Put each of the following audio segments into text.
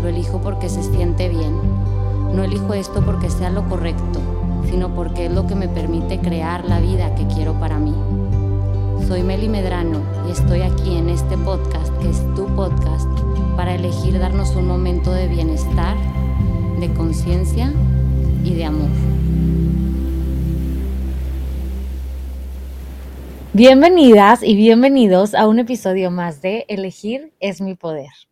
lo elijo porque se siente bien. No elijo esto porque sea lo correcto, sino porque es lo que me permite crear la vida que quiero para mí. Soy Meli Medrano y estoy aquí en este podcast, que es tu podcast, para elegir darnos un momento de bienestar, de conciencia y de amor. Bienvenidas y bienvenidos a un episodio más de Elegir es mi poder.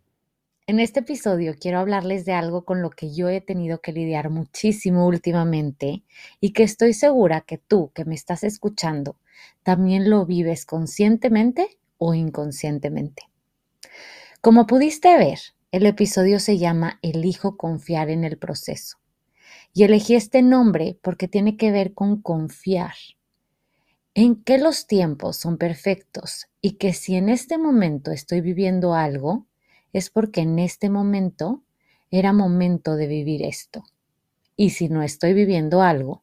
En este episodio quiero hablarles de algo con lo que yo he tenido que lidiar muchísimo últimamente y que estoy segura que tú que me estás escuchando también lo vives conscientemente o inconscientemente. Como pudiste ver, el episodio se llama Elijo confiar en el proceso. Y elegí este nombre porque tiene que ver con confiar en que los tiempos son perfectos y que si en este momento estoy viviendo algo, es porque en este momento era momento de vivir esto. Y si no estoy viviendo algo,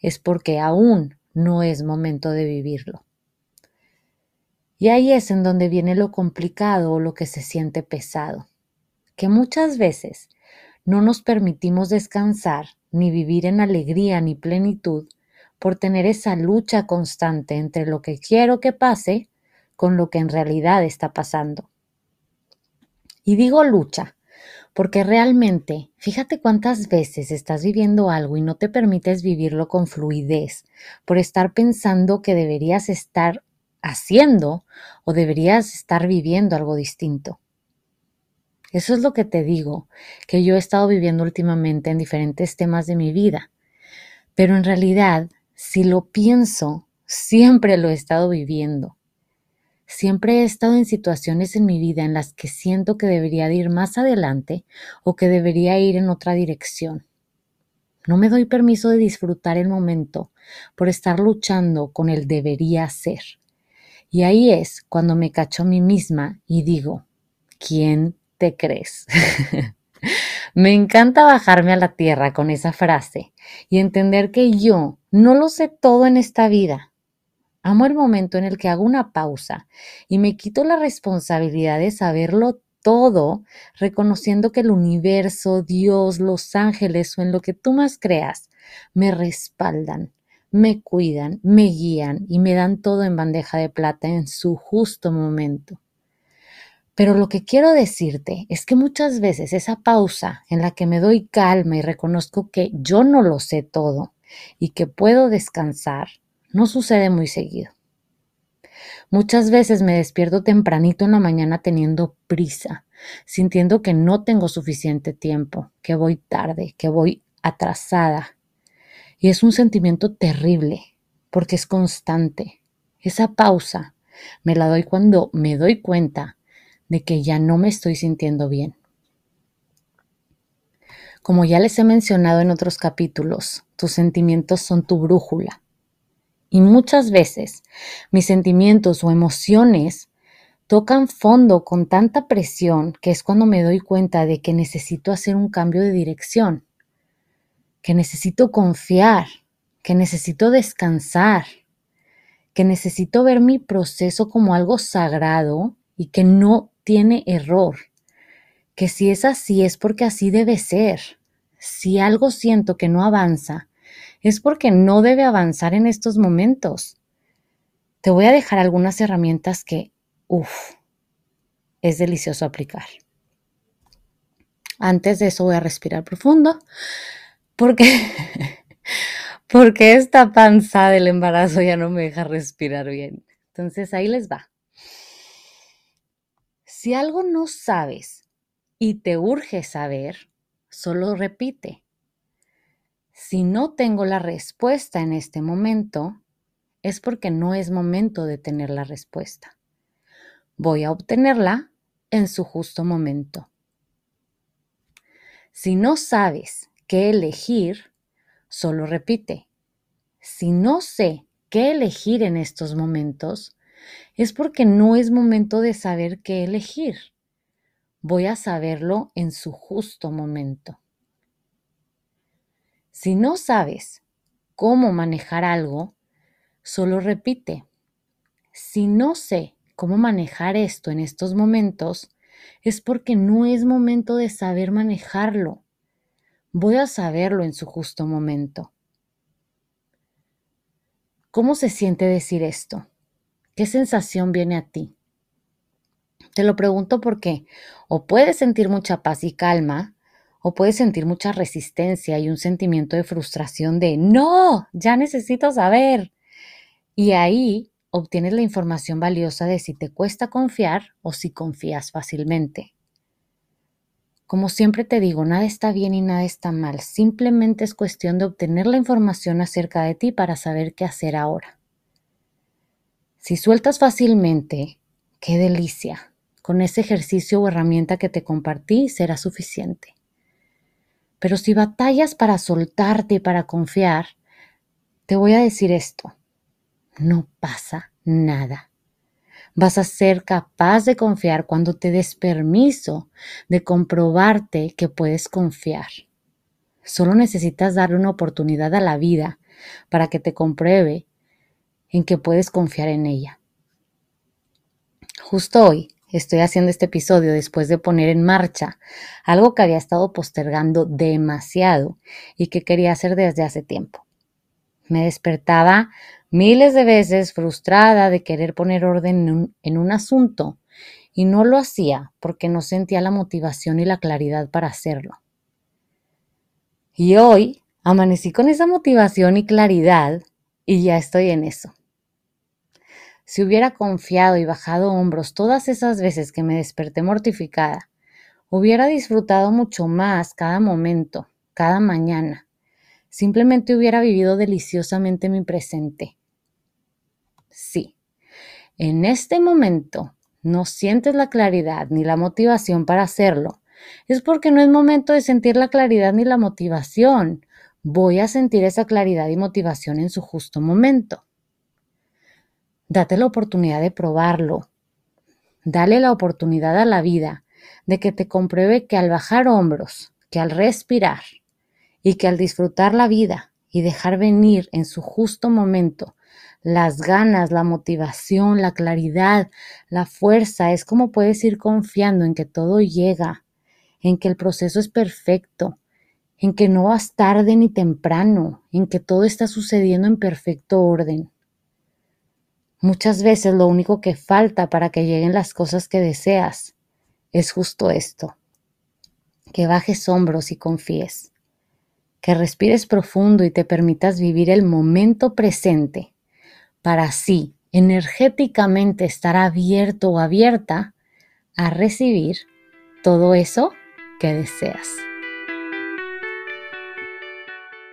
es porque aún no es momento de vivirlo. Y ahí es en donde viene lo complicado o lo que se siente pesado, que muchas veces no nos permitimos descansar ni vivir en alegría ni plenitud por tener esa lucha constante entre lo que quiero que pase con lo que en realidad está pasando. Y digo lucha, porque realmente, fíjate cuántas veces estás viviendo algo y no te permites vivirlo con fluidez, por estar pensando que deberías estar haciendo o deberías estar viviendo algo distinto. Eso es lo que te digo, que yo he estado viviendo últimamente en diferentes temas de mi vida. Pero en realidad si lo pienso, siempre lo he estado viviendo. Siempre he estado en situaciones en mi vida en las que siento que debería ir más adelante o que debería ir en otra dirección. No me doy permiso de disfrutar el momento por estar luchando con el debería ser. Y ahí es cuando me cacho a mí misma y digo, ¿quién te crees? Me encanta bajarme a la tierra con esa frase y entender que yo no lo sé todo en esta vida. Amo el momento en el que hago una pausa y me quito la responsabilidad de saberlo todo, reconociendo que el universo, Dios, los ángeles o en lo que tú más creas, me respaldan, me cuidan, me guían y me dan todo en bandeja de plata en su justo momento. Pero lo que quiero decirte es que muchas veces esa pausa en la que me doy calma y reconozco que yo no lo sé todo y que puedo descansar, no sucede muy seguido. Muchas veces me despierto tempranito en la mañana teniendo prisa, sintiendo que no tengo suficiente tiempo, que voy tarde, que voy atrasada. Y es un sentimiento terrible, porque es constante. Esa pausa me la doy cuando me doy cuenta de que ya no me estoy sintiendo bien. Como ya les he mencionado en otros capítulos, tus sentimientos son tu brújula. Y muchas veces mis sentimientos o emociones tocan fondo con tanta presión que es cuando me doy cuenta de que necesito hacer un cambio de dirección, que necesito confiar, que necesito descansar, que necesito ver mi proceso como algo sagrado y que no tiene error, que si es así es porque así debe ser. Si algo siento que no avanza, es porque no debe avanzar en estos momentos. Te voy a dejar algunas herramientas que, uff, es delicioso aplicar. Antes de eso voy a respirar profundo porque, porque esta panza del embarazo ya no me deja respirar bien. Entonces ahí les va. Si algo no sabes y te urge saber, solo repite. Si no tengo la respuesta en este momento, es porque no es momento de tener la respuesta. Voy a obtenerla en su justo momento. Si no sabes qué elegir, solo repite. Si no sé qué elegir en estos momentos, es porque no es momento de saber qué elegir. Voy a saberlo en su justo momento. Si no sabes cómo manejar algo, solo repite. Si no sé cómo manejar esto en estos momentos, es porque no es momento de saber manejarlo. Voy a saberlo en su justo momento. ¿Cómo se siente decir esto? ¿Qué sensación viene a ti? Te lo pregunto porque o puedes sentir mucha paz y calma, o puedes sentir mucha resistencia y un sentimiento de frustración de, no, ya necesito saber. Y ahí obtienes la información valiosa de si te cuesta confiar o si confías fácilmente. Como siempre te digo, nada está bien y nada está mal. Simplemente es cuestión de obtener la información acerca de ti para saber qué hacer ahora. Si sueltas fácilmente, qué delicia. Con ese ejercicio o herramienta que te compartí será suficiente. Pero si batallas para soltarte y para confiar, te voy a decir esto. No pasa nada. Vas a ser capaz de confiar cuando te des permiso de comprobarte que puedes confiar. Solo necesitas darle una oportunidad a la vida para que te compruebe en que puedes confiar en ella. Justo hoy estoy haciendo este episodio después de poner en marcha algo que había estado postergando demasiado y que quería hacer desde hace tiempo. Me despertaba miles de veces frustrada de querer poner orden en un, asunto y no lo hacía porque no sentía la motivación y la claridad para hacerlo. Y hoy amanecí con esa motivación y claridad y ya estoy en eso. Si hubiera confiado y bajado hombros todas esas veces que me desperté mortificada, hubiera disfrutado mucho más cada momento, cada mañana. Simplemente hubiera vivido deliciosamente mi presente. Sí, en este momento no sientes la claridad ni la motivación para hacerlo. Es porque no es momento de sentir la claridad ni la motivación. Voy a sentir esa claridad y motivación en su justo momento. Date la oportunidad de probarlo. Dale la oportunidad a la vida de que te compruebe que al bajar hombros, que al respirar y que al disfrutar la vida y dejar venir en su justo momento las ganas, la motivación, la claridad, la fuerza, es como puedes ir confiando en que todo llega, en que el proceso es perfecto, en que no vas tarde ni temprano, en que todo está sucediendo en perfecto orden. Muchas veces lo único que falta para que lleguen las cosas que deseas es justo esto, que bajes hombros y confíes, que respires profundo y te permitas vivir el momento presente para así energéticamente estar abierto o abierta a recibir todo eso que deseas.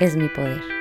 es mi poder.